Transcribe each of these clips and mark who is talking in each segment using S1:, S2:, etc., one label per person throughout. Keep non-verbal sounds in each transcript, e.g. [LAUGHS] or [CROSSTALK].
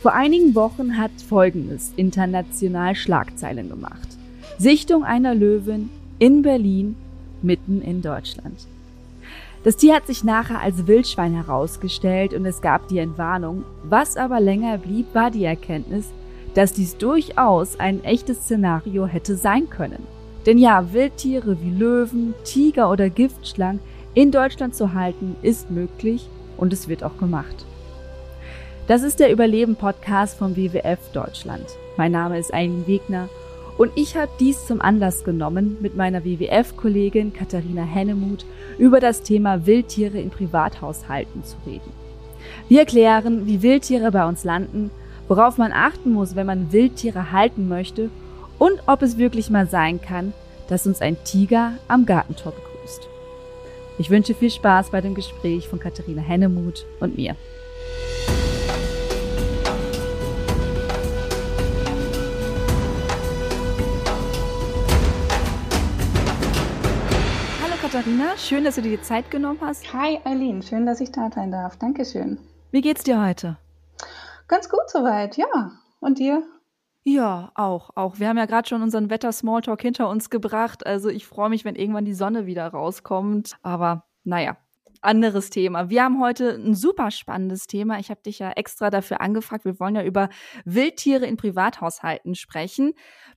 S1: Vor einigen Wochen hat Folgendes international Schlagzeilen gemacht. Sichtung einer Löwin in Berlin, mitten in Deutschland. Das Tier hat sich nachher als Wildschwein herausgestellt und es gab die Entwarnung. Was aber länger blieb, war die Erkenntnis, dass dies durchaus ein echtes Szenario hätte sein können. Denn ja, Wildtiere wie Löwen, Tiger oder Giftschlangen in Deutschland zu halten, ist möglich und es wird auch gemacht. Das ist der Überleben-Podcast vom WWF Deutschland. Mein Name ist Eileen Wegner und ich habe dies zum Anlass genommen, mit meiner WWF-Kollegin Katharina Hennemuth über das Thema Wildtiere in Privathaushalten zu reden. Wir erklären, wie Wildtiere bei uns landen, worauf man achten muss, wenn man Wildtiere halten möchte und ob es wirklich mal sein kann, dass uns ein Tiger am Gartentor begrüßt. Ich wünsche viel Spaß bei dem Gespräch von Katharina Hennemuth und mir. Katharina, schön, dass du dir die Zeit genommen hast.
S2: Hi Eileen, schön, dass ich da sein darf. Dankeschön.
S1: Wie geht's dir heute?
S2: Ganz gut soweit, ja. Und dir?
S1: Ja, auch, auch. Wir haben ja gerade schon unseren Wetter-Smalltalk hinter uns gebracht. Also ich freue mich, wenn irgendwann die Sonne wieder rauskommt. Aber naja, anderes Thema. Wir haben heute ein super spannendes Thema. Ich habe dich ja extra dafür angefragt. Wir wollen ja über Wildtiere in Privathaushalten sprechen.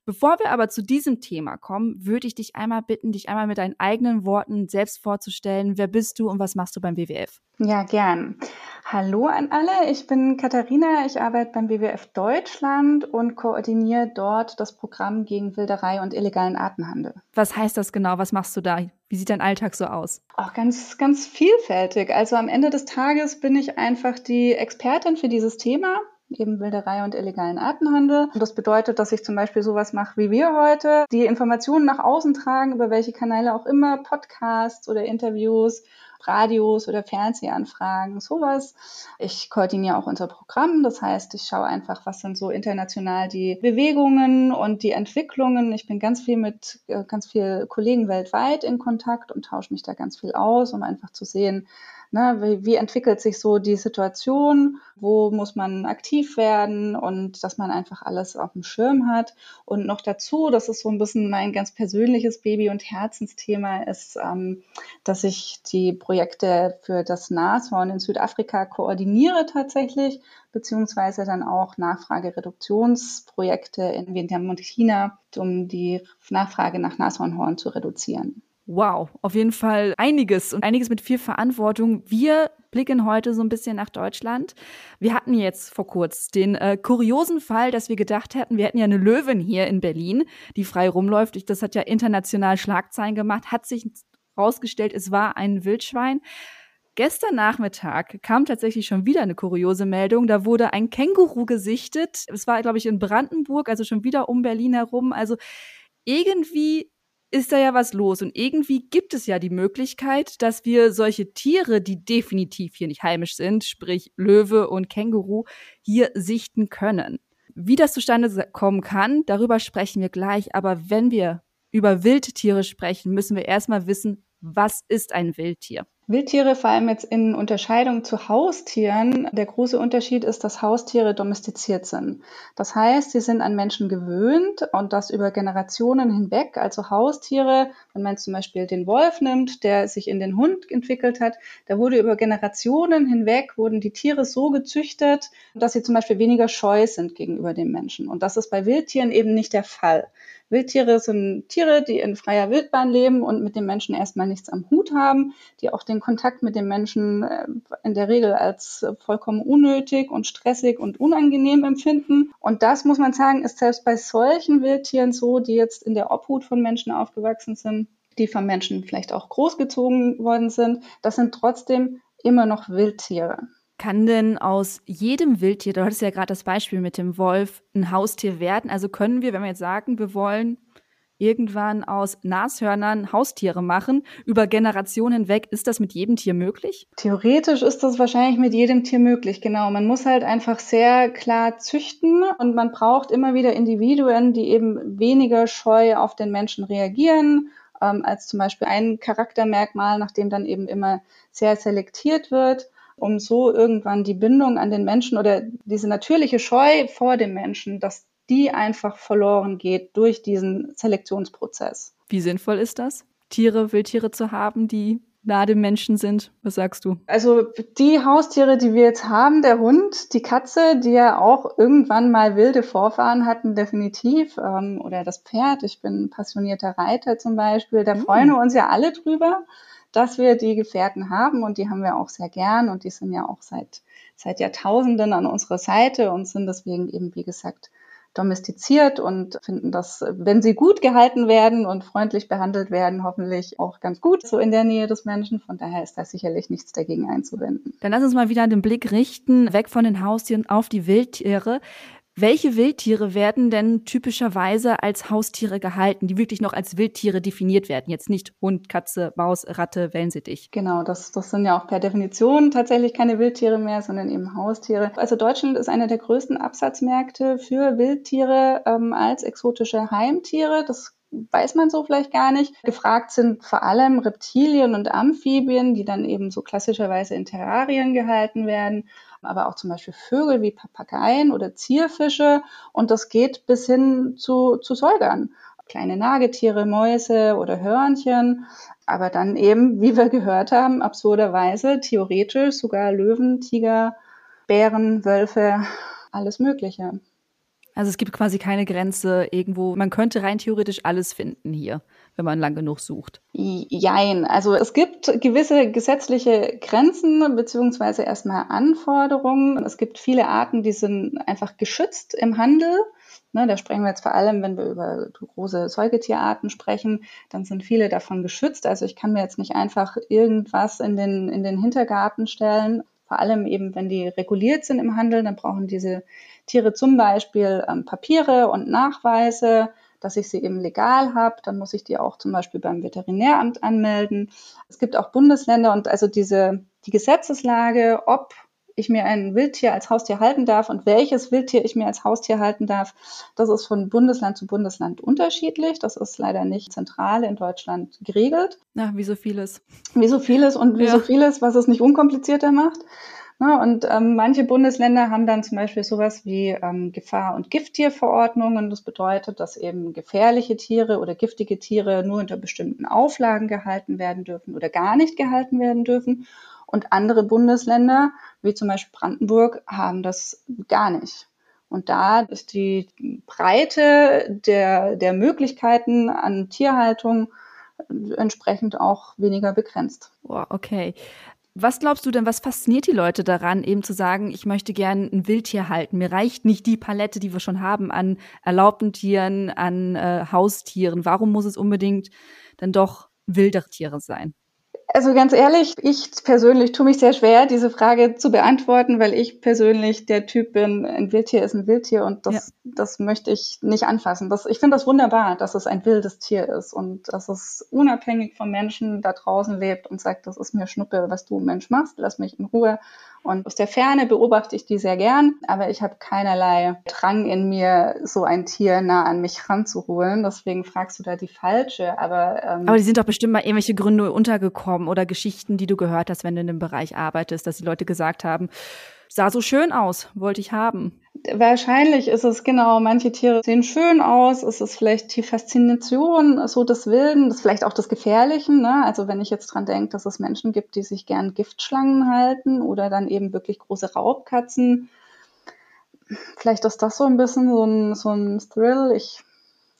S1: Bevor wir aber zu diesem Thema kommen, würde ich dich einmal bitten, dich einmal mit deinen eigenen Worten selbst vorzustellen. Wer bist du und was machst du beim WWF?
S2: Ja, gern. Hallo an alle, ich bin Katharina, ich arbeite beim WWF Deutschland und koordiniere dort das Programm gegen Wilderei und illegalen Artenhandel.
S1: Was heißt das genau? Was machst du da? Wie sieht dein Alltag so aus?
S2: Auch ganz, ganz vielfältig. Also am Ende des Tages bin ich einfach die Expertin für dieses Thema eben Wilderei und illegalen Artenhandel. Und das bedeutet, dass ich zum Beispiel sowas mache wie wir heute, die Informationen nach außen tragen, über welche Kanäle auch immer, Podcasts oder Interviews, Radios oder Fernsehanfragen, sowas. Ich koordiniere auch unser Programm, das heißt, ich schaue einfach, was sind so international die Bewegungen und die Entwicklungen. Ich bin ganz viel mit äh, ganz vielen Kollegen weltweit in Kontakt und tausche mich da ganz viel aus, um einfach zu sehen, Ne, wie, wie entwickelt sich so die Situation? Wo muss man aktiv werden? Und dass man einfach alles auf dem Schirm hat. Und noch dazu, das ist so ein bisschen mein ganz persönliches Baby- und Herzensthema, ist, ähm, dass ich die Projekte für das Nashorn in Südafrika koordiniere tatsächlich, beziehungsweise dann auch Nachfragereduktionsprojekte in Vietnam und China, um die Nachfrage nach Nashornhorn zu reduzieren.
S1: Wow, auf jeden Fall einiges und einiges mit viel Verantwortung. Wir blicken heute so ein bisschen nach Deutschland. Wir hatten jetzt vor kurz den äh, kuriosen Fall, dass wir gedacht hätten, wir hätten ja eine Löwin hier in Berlin, die frei rumläuft. Das hat ja international Schlagzeilen gemacht, hat sich herausgestellt, es war ein Wildschwein. Gestern Nachmittag kam tatsächlich schon wieder eine kuriose Meldung. Da wurde ein Känguru gesichtet. Es war, glaube ich, in Brandenburg, also schon wieder um Berlin herum. Also irgendwie ist da ja was los. Und irgendwie gibt es ja die Möglichkeit, dass wir solche Tiere, die definitiv hier nicht heimisch sind, sprich Löwe und Känguru, hier sichten können. Wie das zustande kommen kann, darüber sprechen wir gleich. Aber wenn wir über Wildtiere sprechen, müssen wir erstmal wissen, was ist ein Wildtier?
S2: Wildtiere, vor allem jetzt in Unterscheidung zu Haustieren, der große Unterschied ist, dass Haustiere domestiziert sind. Das heißt, sie sind an Menschen gewöhnt und das über Generationen hinweg. Also Haustiere, wenn man zum Beispiel den Wolf nimmt, der sich in den Hund entwickelt hat, da wurde über Generationen hinweg, wurden die Tiere so gezüchtet, dass sie zum Beispiel weniger scheu sind gegenüber dem Menschen. Und das ist bei Wildtieren eben nicht der Fall. Wildtiere sind Tiere, die in freier Wildbahn leben und mit dem Menschen erstmal nichts am Hut haben, die auch den Kontakt mit dem Menschen äh, in der Regel als vollkommen unnötig und stressig und unangenehm empfinden. Und das muss man sagen, ist selbst bei solchen Wildtieren so, die jetzt in der Obhut von Menschen aufgewachsen sind, die von Menschen vielleicht auch großgezogen worden sind. Das sind trotzdem immer noch Wildtiere.
S1: Kann denn aus jedem Wildtier, du hattest ja gerade das Beispiel mit dem Wolf, ein Haustier werden? Also können wir, wenn wir jetzt sagen, wir wollen irgendwann aus Nashörnern Haustiere machen, über Generationen hinweg, ist das mit jedem Tier möglich?
S2: Theoretisch ist das wahrscheinlich mit jedem Tier möglich, genau. Man muss halt einfach sehr klar züchten und man braucht immer wieder Individuen, die eben weniger scheu auf den Menschen reagieren, ähm, als zum Beispiel ein Charaktermerkmal, nach dem dann eben immer sehr selektiert wird. Um so irgendwann die Bindung an den Menschen oder diese natürliche Scheu vor dem Menschen, dass die einfach verloren geht durch diesen Selektionsprozess.
S1: Wie sinnvoll ist das, Tiere, Wildtiere zu haben, die nah dem Menschen sind? Was sagst du?
S2: Also die Haustiere, die wir jetzt haben, der Hund, die Katze, die ja auch irgendwann mal wilde Vorfahren hatten, definitiv, ähm, oder das Pferd. Ich bin passionierter Reiter zum Beispiel. Da mhm. freuen wir uns ja alle drüber, dass wir die Gefährten haben und die haben wir auch sehr gern und die sind ja auch seit seit Jahrtausenden an unserer Seite und sind deswegen eben, wie gesagt, domestiziert und finden das, wenn sie gut gehalten werden und freundlich behandelt werden, hoffentlich auch ganz gut so in der Nähe des Menschen. Von daher ist da sicherlich nichts dagegen einzuwenden.
S1: Dann lass uns mal wieder den Blick richten, weg von den Haustieren auf die Wildtiere. Welche Wildtiere werden denn typischerweise als Haustiere gehalten, die wirklich noch als Wildtiere definiert werden? Jetzt nicht Hund, Katze, Maus, Ratte, Wellensittich.
S2: Genau, das, das sind ja auch per Definition tatsächlich keine Wildtiere mehr, sondern eben Haustiere. Also Deutschland ist einer der größten Absatzmärkte für Wildtiere ähm, als exotische Heimtiere. Das weiß man so vielleicht gar nicht. Gefragt sind vor allem Reptilien und Amphibien, die dann eben so klassischerweise in Terrarien gehalten werden aber auch zum Beispiel Vögel wie Papageien oder Zierfische und das geht bis hin zu, zu Säugern. Kleine Nagetiere, Mäuse oder Hörnchen, aber dann eben, wie wir gehört haben, absurderweise theoretisch sogar Löwen, Tiger, Bären, Wölfe, alles Mögliche.
S1: Also es gibt quasi keine Grenze irgendwo. Man könnte rein theoretisch alles finden hier, wenn man lang genug sucht.
S2: Jein. Also es gibt gewisse gesetzliche Grenzen beziehungsweise erstmal Anforderungen. Es gibt viele Arten, die sind einfach geschützt im Handel. Ne, da sprechen wir jetzt vor allem, wenn wir über große Säugetierarten sprechen, dann sind viele davon geschützt. Also ich kann mir jetzt nicht einfach irgendwas in den, in den Hintergarten stellen. Vor allem eben, wenn die reguliert sind im Handel, dann brauchen diese Tiere zum Beispiel ähm, Papiere und Nachweise, dass ich sie eben legal habe. Dann muss ich die auch zum Beispiel beim Veterinäramt anmelden. Es gibt auch Bundesländer und also diese, die Gesetzeslage, ob ich mir ein Wildtier als Haustier halten darf und welches Wildtier ich mir als Haustier halten darf, das ist von Bundesland zu Bundesland unterschiedlich. Das ist leider nicht zentral in Deutschland geregelt.
S1: Ja, wie so vieles.
S2: Wie so vieles und wie ja. so vieles, was es nicht unkomplizierter macht. Ne, und ähm, manche Bundesländer haben dann zum Beispiel sowas wie ähm, Gefahr- und Gifttierverordnungen. Das bedeutet, dass eben gefährliche Tiere oder giftige Tiere nur unter bestimmten Auflagen gehalten werden dürfen oder gar nicht gehalten werden dürfen. Und andere Bundesländer, wie zum Beispiel Brandenburg, haben das gar nicht. Und da ist die Breite der, der Möglichkeiten an Tierhaltung entsprechend auch weniger begrenzt.
S1: Wow, okay. Was glaubst du denn, was fasziniert die Leute daran, eben zu sagen, ich möchte gern ein Wildtier halten? Mir reicht nicht die Palette, die wir schon haben an erlaubten Tieren, an äh, Haustieren. Warum muss es unbedingt dann doch wildere Tiere sein?
S2: Also ganz ehrlich, ich persönlich tue mich sehr schwer, diese Frage zu beantworten, weil ich persönlich der Typ bin, ein Wildtier ist ein Wildtier und das, ja. das möchte ich nicht anfassen. Das, ich finde das wunderbar, dass es ein wildes Tier ist und dass es unabhängig vom Menschen da draußen lebt und sagt, das ist mir Schnuppe, was du Mensch machst, lass mich in Ruhe. Und aus der Ferne beobachte ich die sehr gern, aber ich habe keinerlei Drang in mir, so ein Tier nah an mich ranzuholen. Deswegen fragst du da die falsche. Aber,
S1: ähm, aber die sind doch bestimmt mal irgendwelche Gründe untergekommen oder Geschichten, die du gehört hast, wenn du in dem Bereich arbeitest, dass die Leute gesagt haben, sah so schön aus, wollte ich haben.
S2: Wahrscheinlich ist es genau, manche Tiere sehen schön aus, es ist vielleicht die Faszination so des Wilden, das vielleicht auch des Gefährlichen. Ne? Also wenn ich jetzt dran denke, dass es Menschen gibt, die sich gern Giftschlangen halten oder dann eben wirklich große Raubkatzen, vielleicht ist das so ein bisschen so ein, so ein Thrill. Ich,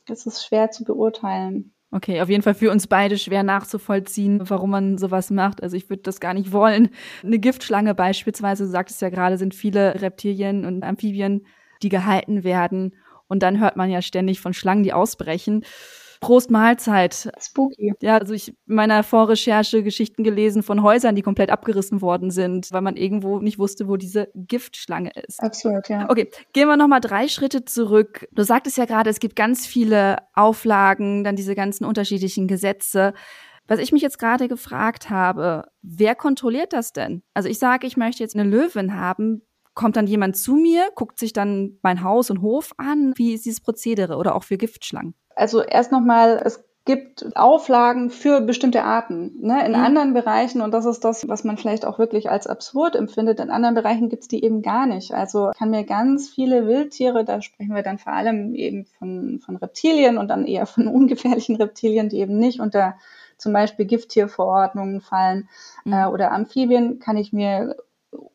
S2: es ist schwer zu beurteilen.
S1: Okay, auf jeden Fall für uns beide schwer nachzuvollziehen, warum man sowas macht. Also ich würde das gar nicht wollen. Eine Giftschlange beispielsweise, du sagtest ja gerade, sind viele Reptilien und Amphibien, die gehalten werden. Und dann hört man ja ständig von Schlangen, die ausbrechen. Prost Mahlzeit.
S2: Spooky.
S1: Ja, also ich in meiner Vorrecherche Geschichten gelesen von Häusern, die komplett abgerissen worden sind, weil man irgendwo nicht wusste, wo diese Giftschlange ist.
S2: Absolut, ja.
S1: Okay, gehen wir nochmal drei Schritte zurück. Du sagtest ja gerade, es gibt ganz viele Auflagen, dann diese ganzen unterschiedlichen Gesetze. Was ich mich jetzt gerade gefragt habe, wer kontrolliert das denn? Also ich sage, ich möchte jetzt eine Löwin haben. Kommt dann jemand zu mir, guckt sich dann mein Haus und Hof an? Wie ist dieses Prozedere oder auch für Giftschlangen?
S2: Also erst nochmal, es gibt Auflagen für bestimmte Arten. Ne? In mhm. anderen Bereichen, und das ist das, was man vielleicht auch wirklich als absurd empfindet, in anderen Bereichen gibt es die eben gar nicht. Also kann mir ganz viele Wildtiere, da sprechen wir dann vor allem eben von, von Reptilien und dann eher von [LAUGHS] ungefährlichen Reptilien, die eben nicht unter zum Beispiel Gifttierverordnungen fallen mhm. äh, oder Amphibien, kann ich mir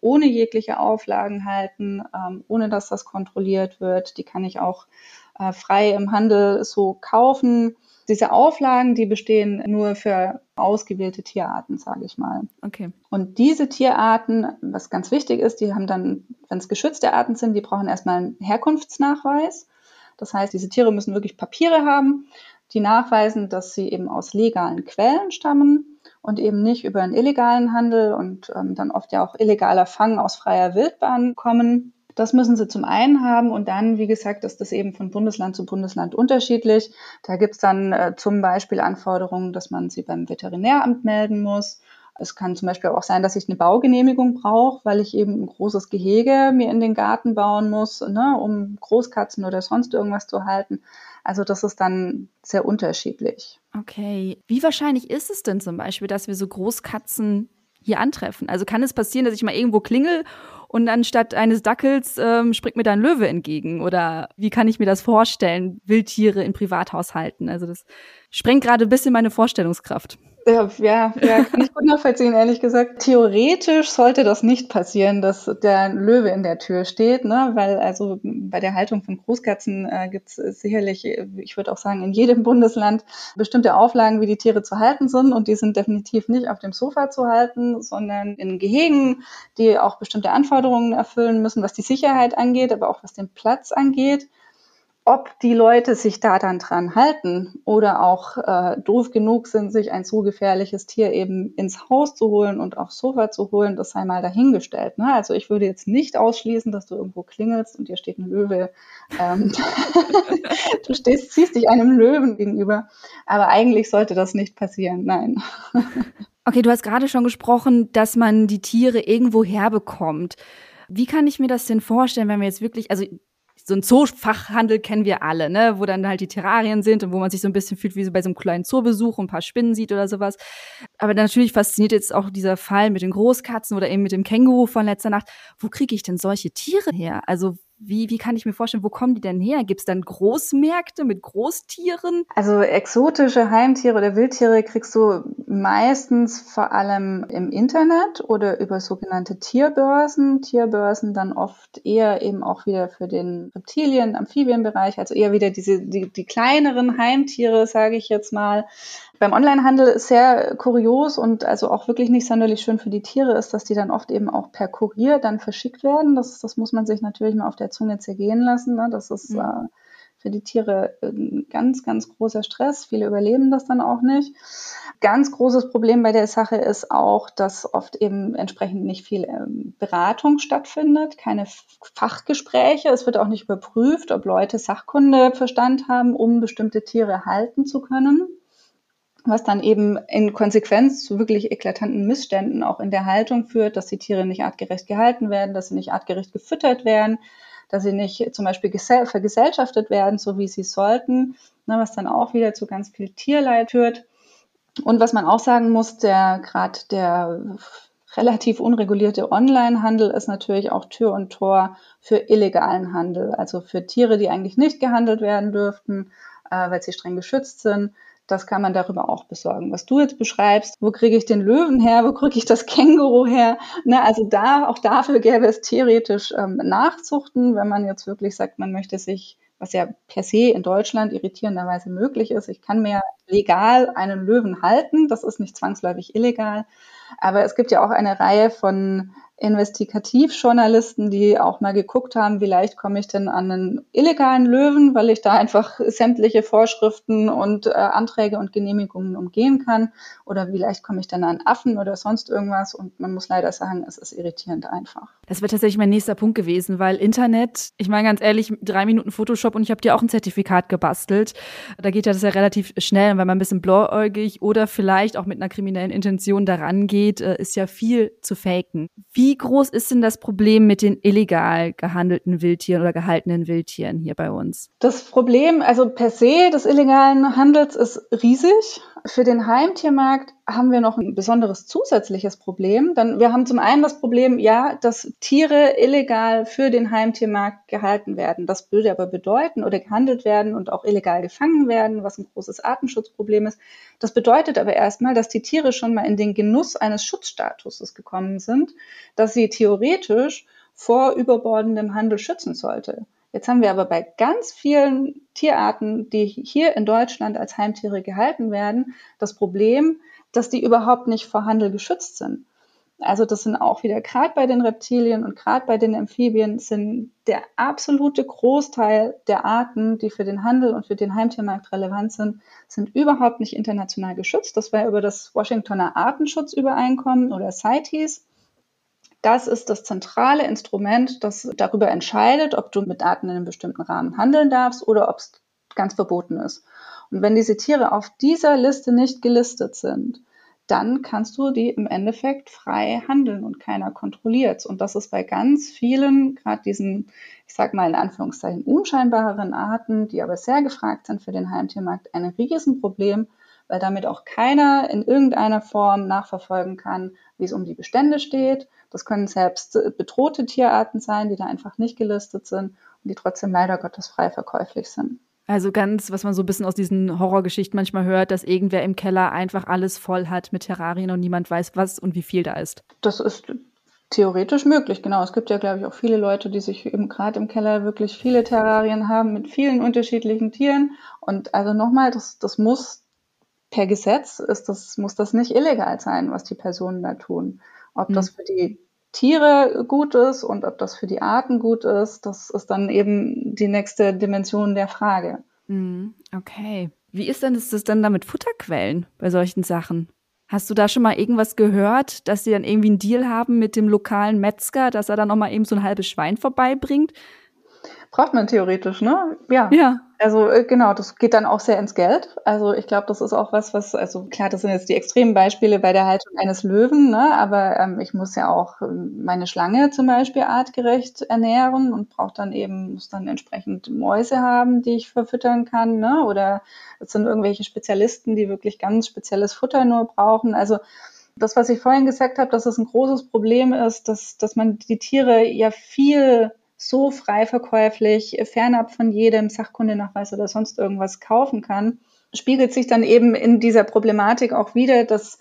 S2: ohne jegliche Auflagen halten, ähm, ohne dass das kontrolliert wird. Die kann ich auch äh, frei im Handel so kaufen. Diese Auflagen, die bestehen nur für ausgewählte Tierarten, sage ich mal.
S1: Okay.
S2: Und diese Tierarten, was ganz wichtig ist, die haben dann, wenn es geschützte Arten sind, die brauchen erstmal einen Herkunftsnachweis. Das heißt, diese Tiere müssen wirklich Papiere haben, die nachweisen, dass sie eben aus legalen Quellen stammen und eben nicht über einen illegalen Handel und ähm, dann oft ja auch illegaler Fang aus freier Wildbahn kommen. Das müssen sie zum einen haben und dann, wie gesagt, ist das eben von Bundesland zu Bundesland unterschiedlich. Da gibt es dann äh, zum Beispiel Anforderungen, dass man sie beim Veterinäramt melden muss. Es kann zum Beispiel auch sein, dass ich eine Baugenehmigung brauche, weil ich eben ein großes Gehege mir in den Garten bauen muss, ne, um Großkatzen oder sonst irgendwas zu halten. Also das ist dann sehr unterschiedlich.
S1: Okay. Wie wahrscheinlich ist es denn zum Beispiel, dass wir so Großkatzen hier antreffen? Also kann es passieren, dass ich mal irgendwo klingel und anstatt eines Dackels ähm, springt mir da ein Löwe entgegen? Oder wie kann ich mir das vorstellen, Wildtiere in Privathaushalten? Also das sprengt gerade ein bisschen meine Vorstellungskraft.
S2: Ja, ja, ja, kann ich gut nachvollziehen, ehrlich gesagt. Theoretisch sollte das nicht passieren, dass der Löwe in der Tür steht, ne? weil also bei der Haltung von Großkatzen äh, gibt es sicherlich, ich würde auch sagen, in jedem Bundesland bestimmte Auflagen, wie die Tiere zu halten sind und die sind definitiv nicht auf dem Sofa zu halten, sondern in Gehegen, die auch bestimmte Anforderungen erfüllen müssen, was die Sicherheit angeht, aber auch was den Platz angeht ob die Leute sich da dann dran halten oder auch äh, doof genug sind, sich ein so gefährliches Tier eben ins Haus zu holen und aufs Sofa zu holen, das sei mal dahingestellt. Ne? Also ich würde jetzt nicht ausschließen, dass du irgendwo klingelst und dir steht ein Löwe. Ähm, [LAUGHS] du stehst, ziehst dich einem Löwen gegenüber. Aber eigentlich sollte das nicht passieren. Nein. [LAUGHS]
S1: okay, du hast gerade schon gesprochen, dass man die Tiere irgendwo herbekommt. Wie kann ich mir das denn vorstellen, wenn wir jetzt wirklich, also so ein Zoofachhandel kennen wir alle, ne, wo dann halt die Terrarien sind und wo man sich so ein bisschen fühlt wie so bei so einem kleinen Zoobesuch und ein paar Spinnen sieht oder sowas. Aber natürlich fasziniert jetzt auch dieser Fall mit den Großkatzen oder eben mit dem Känguru von letzter Nacht. Wo kriege ich denn solche Tiere her? Also wie, wie kann ich mir vorstellen, wo kommen die denn her? Gibt es dann Großmärkte mit Großtieren?
S2: Also exotische Heimtiere oder Wildtiere kriegst du meistens vor allem im Internet oder über sogenannte Tierbörsen. Tierbörsen dann oft eher eben auch wieder für den Reptilien-, Amphibienbereich, also eher wieder diese, die, die kleineren Heimtiere, sage ich jetzt mal. Beim Onlinehandel ist sehr kurios und also auch wirklich nicht sonderlich schön für die Tiere ist, dass die dann oft eben auch per Kurier dann verschickt werden. Das, das muss man sich natürlich mal auf der Zunge zergehen lassen. Ne? Das ist mhm. äh, für die Tiere ein ganz, ganz großer Stress. Viele überleben das dann auch nicht. Ganz großes Problem bei der Sache ist auch, dass oft eben entsprechend nicht viel ähm, Beratung stattfindet, keine Fachgespräche. Es wird auch nicht überprüft, ob Leute Sachkunde Verstand haben, um bestimmte Tiere halten zu können was dann eben in Konsequenz zu wirklich eklatanten Missständen auch in der Haltung führt, dass die Tiere nicht artgerecht gehalten werden, dass sie nicht artgerecht gefüttert werden, dass sie nicht zum Beispiel vergesellschaftet werden, so wie sie sollten, ne, was dann auch wieder zu ganz viel Tierleid führt. Und was man auch sagen muss, der gerade der relativ unregulierte Onlinehandel ist natürlich auch Tür und Tor für illegalen Handel, also für Tiere, die eigentlich nicht gehandelt werden dürften, äh, weil sie streng geschützt sind das kann man darüber auch besorgen. Was du jetzt beschreibst, wo kriege ich den Löwen her, wo kriege ich das Känguru her? Ne, also da, auch dafür gäbe es theoretisch ähm, Nachzuchten, wenn man jetzt wirklich sagt, man möchte sich, was ja per se in Deutschland irritierenderweise möglich ist, ich kann mir legal einen Löwen halten, das ist nicht zwangsläufig illegal. Aber es gibt ja auch eine Reihe von Investigativjournalisten, die auch mal geguckt haben, wie leicht komme ich denn an einen illegalen Löwen, weil ich da einfach sämtliche Vorschriften und äh, Anträge und Genehmigungen umgehen kann. Oder wie leicht komme ich denn an Affen oder sonst irgendwas. Und man muss leider sagen, es ist irritierend einfach.
S1: Das wäre tatsächlich mein nächster Punkt gewesen, weil Internet, ich meine ganz ehrlich, drei Minuten Photoshop und ich habe dir auch ein Zertifikat gebastelt. Da geht ja das ja relativ schnell, wenn man ein bisschen blauäugig oder vielleicht auch mit einer kriminellen Intention daran geht, äh, ist ja viel zu faken. Wie Wie groß ist denn das Problem mit den illegal gehandelten Wildtieren oder gehaltenen Wildtieren hier bei uns?
S2: Das Problem, also per se des illegalen Handels ist riesig. Für den Heimtiermarkt haben wir noch ein besonderes zusätzliches Problem. Denn wir haben zum einen das Problem, ja, dass Tiere illegal für den Heimtiermarkt gehalten werden. Das würde aber bedeuten oder gehandelt werden und auch illegal gefangen werden, was ein großes Artenschutzproblem ist. Das bedeutet aber erstmal, dass die Tiere schon mal in den Genuss eines Schutzstatuses gekommen sind, dass sie theoretisch vor überbordendem Handel schützen sollte. Jetzt haben wir aber bei ganz vielen Tierarten, die hier in Deutschland als Heimtiere gehalten werden, das Problem, dass die überhaupt nicht vor Handel geschützt sind. Also das sind auch wieder gerade bei den Reptilien und gerade bei den Amphibien sind der absolute Großteil der Arten, die für den Handel und für den Heimtiermarkt relevant sind, sind überhaupt nicht international geschützt. Das war über das Washingtoner Artenschutzübereinkommen oder CITES das ist das zentrale Instrument, das darüber entscheidet, ob du mit Daten in einem bestimmten Rahmen handeln darfst oder ob es ganz verboten ist. Und wenn diese Tiere auf dieser Liste nicht gelistet sind, dann kannst du die im Endeffekt frei handeln und keiner kontrolliert. Und das ist bei ganz vielen, gerade diesen, ich sag mal in Anführungszeichen, unscheinbareren Arten, die aber sehr gefragt sind für den Heimtiermarkt, ein Riesenproblem, weil damit auch keiner in irgendeiner Form nachverfolgen kann, wie es um die Bestände steht. Das können selbst äh, bedrohte Tierarten sein, die da einfach nicht gelistet sind und die trotzdem leider Gottes frei verkäuflich sind.
S1: Also ganz, was man so ein bisschen aus diesen Horrorgeschichten manchmal hört, dass irgendwer im Keller einfach alles voll hat mit Terrarien und niemand weiß, was und wie viel da ist.
S2: Das ist theoretisch möglich, genau. Es gibt ja, glaube ich, auch viele Leute, die sich eben gerade im Keller wirklich viele Terrarien haben mit vielen unterschiedlichen Tieren. Und also nochmal, das, das muss per Gesetz ist das, muss das nicht illegal sein, was die Personen da tun. Ob mhm. das für die Tiere gut ist und ob das für die Arten gut ist, das ist dann eben die nächste Dimension der Frage.
S1: Mhm. Okay. Wie ist denn das, das dann da mit Futterquellen bei solchen Sachen? Hast du da schon mal irgendwas gehört, dass sie dann irgendwie einen Deal haben mit dem lokalen Metzger, dass er dann noch mal eben so ein halbes Schwein vorbeibringt?
S2: Braucht man theoretisch, ne?
S1: Ja. Ja.
S2: Also äh, genau, das geht dann auch sehr ins Geld. Also ich glaube, das ist auch was, was, also klar, das sind jetzt die extremen Beispiele bei der Haltung eines Löwen, ne? aber ähm, ich muss ja auch ähm, meine Schlange zum Beispiel artgerecht ernähren und brauche dann eben, muss dann entsprechend Mäuse haben, die ich verfüttern kann, ne? Oder es sind irgendwelche Spezialisten, die wirklich ganz spezielles Futter nur brauchen. Also das, was ich vorhin gesagt habe, dass es ein großes Problem ist, dass, dass man die Tiere ja viel so frei verkäuflich, fernab von jedem Sachkundenachweis oder sonst irgendwas kaufen kann, spiegelt sich dann eben in dieser Problematik auch wieder, dass,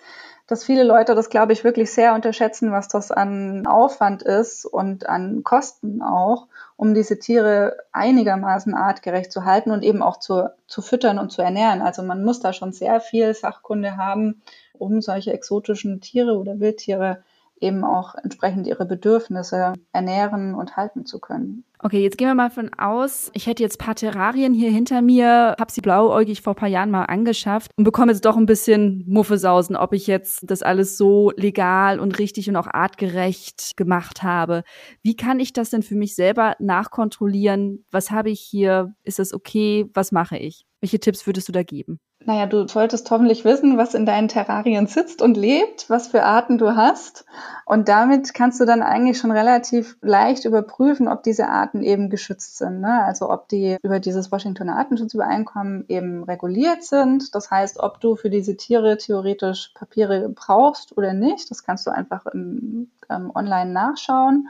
S2: dass viele Leute das, glaube ich, wirklich sehr unterschätzen, was das an Aufwand ist und an Kosten auch, um diese Tiere einigermaßen artgerecht zu halten und eben auch zu, zu füttern und zu ernähren. Also man muss da schon sehr viel Sachkunde haben, um solche exotischen Tiere oder Wildtiere eben auch entsprechend ihre Bedürfnisse ernähren und halten zu können.
S1: Okay, jetzt gehen wir mal von aus, ich hätte jetzt paar Terrarien hier hinter mir, habe sie blauäugig vor paar Jahren mal angeschafft und bekomme jetzt doch ein bisschen Muffesausen, ob ich jetzt das alles so legal und richtig und auch artgerecht gemacht habe. Wie kann ich das denn für mich selber nachkontrollieren? Was habe ich hier? Ist das okay? Was mache ich? Welche Tipps würdest du da geben?
S2: Naja, du solltest hoffentlich wissen, was in deinen Terrarien sitzt und lebt, was für Arten du hast. Und damit kannst du dann eigentlich schon relativ leicht überprüfen, ob diese Arten eben geschützt sind. Ne? Also ob die über dieses Washingtoner Artenschutzübereinkommen eben reguliert sind. Das heißt, ob du für diese Tiere theoretisch Papiere brauchst oder nicht. Das kannst du einfach im, ähm, online nachschauen.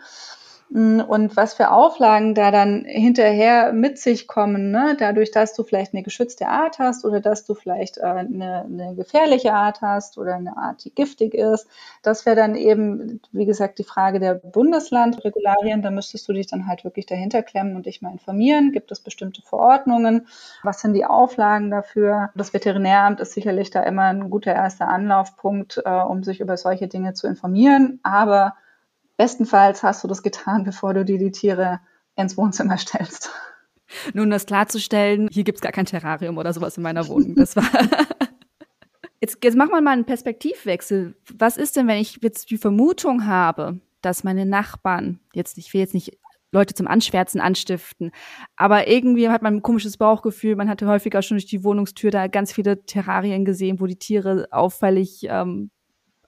S2: Und was für Auflagen da dann hinterher mit sich kommen, ne? dadurch, dass du vielleicht eine geschützte Art hast oder dass du vielleicht äh, eine, eine gefährliche Art hast oder eine Art, die giftig ist, das wäre dann eben, wie gesagt, die Frage der Bundeslandregularien. Da müsstest du dich dann halt wirklich dahinter klemmen und dich mal informieren. Gibt es bestimmte Verordnungen? Was sind die Auflagen dafür? Das Veterinäramt ist sicherlich da immer ein guter erster Anlaufpunkt, äh, um sich über solche Dinge zu informieren. Aber Bestenfalls hast du das getan, bevor du dir die Tiere ins Wohnzimmer stellst.
S1: Nun, das klarzustellen, hier gibt's gar kein Terrarium oder sowas in meiner Wohnung. Das war. [LAUGHS] jetzt, jetzt machen wir mal einen Perspektivwechsel. Was ist denn, wenn ich jetzt die Vermutung habe, dass meine Nachbarn, jetzt, ich will jetzt nicht Leute zum Anschwärzen anstiften. Aber irgendwie hat man ein komisches Bauchgefühl. Man hatte häufiger schon durch die Wohnungstür da ganz viele Terrarien gesehen, wo die Tiere auffällig ähm,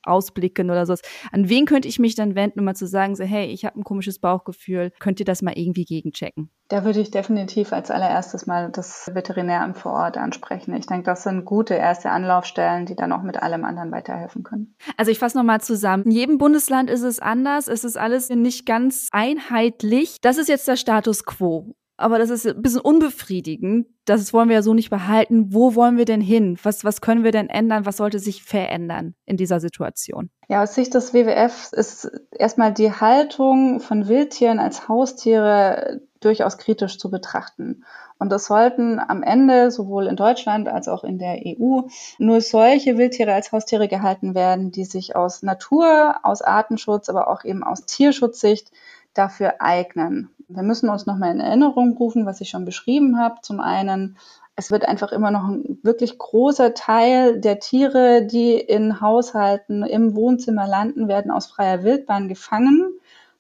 S1: Ausblicken oder sowas. An wen könnte ich mich dann wenden, um mal zu sagen, so, hey, ich habe ein komisches Bauchgefühl, könnt ihr das mal irgendwie gegenchecken?
S2: Da würde ich definitiv als allererstes mal das Veterinäramt vor Ort ansprechen. Ich denke, das sind gute erste Anlaufstellen, die dann auch mit allem anderen weiterhelfen können.
S1: Also ich fasse nochmal zusammen. In jedem Bundesland ist es anders. Es ist alles nicht ganz einheitlich. Das ist jetzt der Status quo. Aber das ist ein bisschen unbefriedigend. Das wollen wir ja so nicht behalten. Wo wollen wir denn hin? Was, was können wir denn ändern? Was sollte sich verändern in dieser Situation?
S2: Ja, aus Sicht des WWF ist erstmal die Haltung von Wildtieren als Haustiere durchaus kritisch zu betrachten. Und es sollten am Ende sowohl in Deutschland als auch in der EU nur solche Wildtiere als Haustiere gehalten werden, die sich aus Natur, aus Artenschutz, aber auch eben aus Tierschutzsicht dafür eignen. Wir müssen uns nochmal in Erinnerung rufen, was ich schon beschrieben habe. Zum einen, es wird einfach immer noch ein wirklich großer Teil der Tiere, die in Haushalten im Wohnzimmer landen, werden aus freier Wildbahn gefangen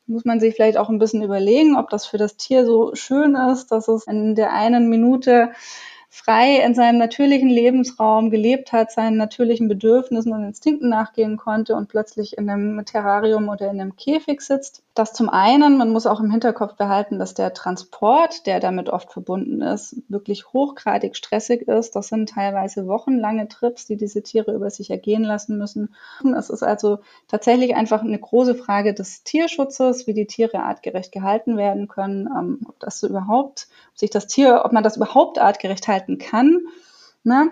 S2: muss man sich vielleicht auch ein bisschen überlegen, ob das für das Tier so schön ist, dass es in der einen Minute frei in seinem natürlichen Lebensraum gelebt hat, seinen natürlichen Bedürfnissen und Instinkten nachgehen konnte und plötzlich in einem Terrarium oder in einem Käfig sitzt. Das zum einen, man muss auch im Hinterkopf behalten, dass der Transport, der damit oft verbunden ist, wirklich hochgradig stressig ist. Das sind teilweise wochenlange Trips, die diese Tiere über sich ergehen lassen müssen. Es ist also tatsächlich einfach eine große Frage des Tierschutzes, wie die Tiere artgerecht gehalten werden können, ähm, ob das überhaupt, ob sich das Tier, ob man das überhaupt artgerecht halten kann. Ne?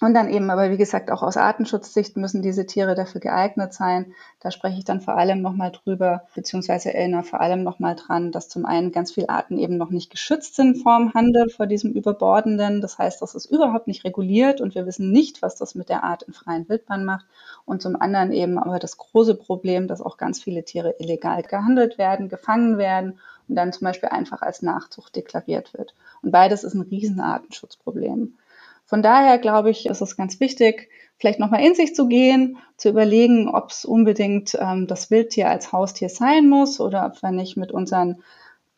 S2: Und dann eben, aber wie gesagt, auch aus Artenschutzsicht müssen diese Tiere dafür geeignet sein. Da spreche ich dann vor allem nochmal drüber, beziehungsweise erinnere vor allem nochmal dran, dass zum einen ganz viele Arten eben noch nicht geschützt sind vorm Handel, vor diesem Überbordenden. Das heißt, das ist überhaupt nicht reguliert und wir wissen nicht, was das mit der Art in freien Wildbahn macht. Und zum anderen eben aber das große Problem, dass auch ganz viele Tiere illegal gehandelt werden, gefangen werden und dann zum Beispiel einfach als Nachzucht deklariert wird. Und beides ist ein Riesenartenschutzproblem. Von daher glaube ich, ist es ganz wichtig, vielleicht nochmal in sich zu gehen, zu überlegen, ob es unbedingt ähm, das Wildtier als Haustier sein muss oder ob wir nicht mit unseren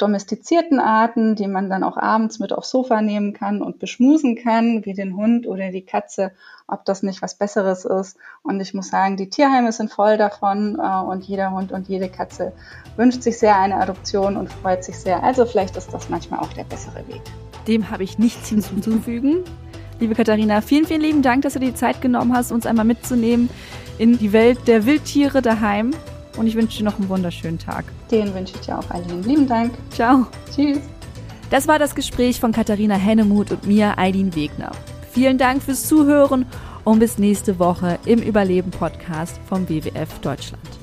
S2: domestizierten Arten, die man dann auch abends mit aufs Sofa nehmen kann und beschmusen kann, wie den Hund oder die Katze, ob das nicht was Besseres ist. Und ich muss sagen, die Tierheime sind voll davon äh, und jeder Hund und jede Katze wünscht sich sehr eine Adoption und freut sich sehr. Also vielleicht ist das manchmal auch der bessere Weg.
S1: Dem habe ich nichts hinzuzufügen. Liebe Katharina, vielen, vielen lieben Dank, dass du dir die Zeit genommen hast, uns einmal mitzunehmen in die Welt der Wildtiere daheim. Und ich wünsche dir noch einen wunderschönen Tag.
S2: Den wünsche ich dir auch, Eileen. Lieben Dank.
S1: Ciao. Tschüss. Das war das Gespräch von Katharina Hennemuth und mir, Eileen Wegner. Vielen Dank fürs Zuhören und bis nächste Woche im Überleben-Podcast vom WWF Deutschland.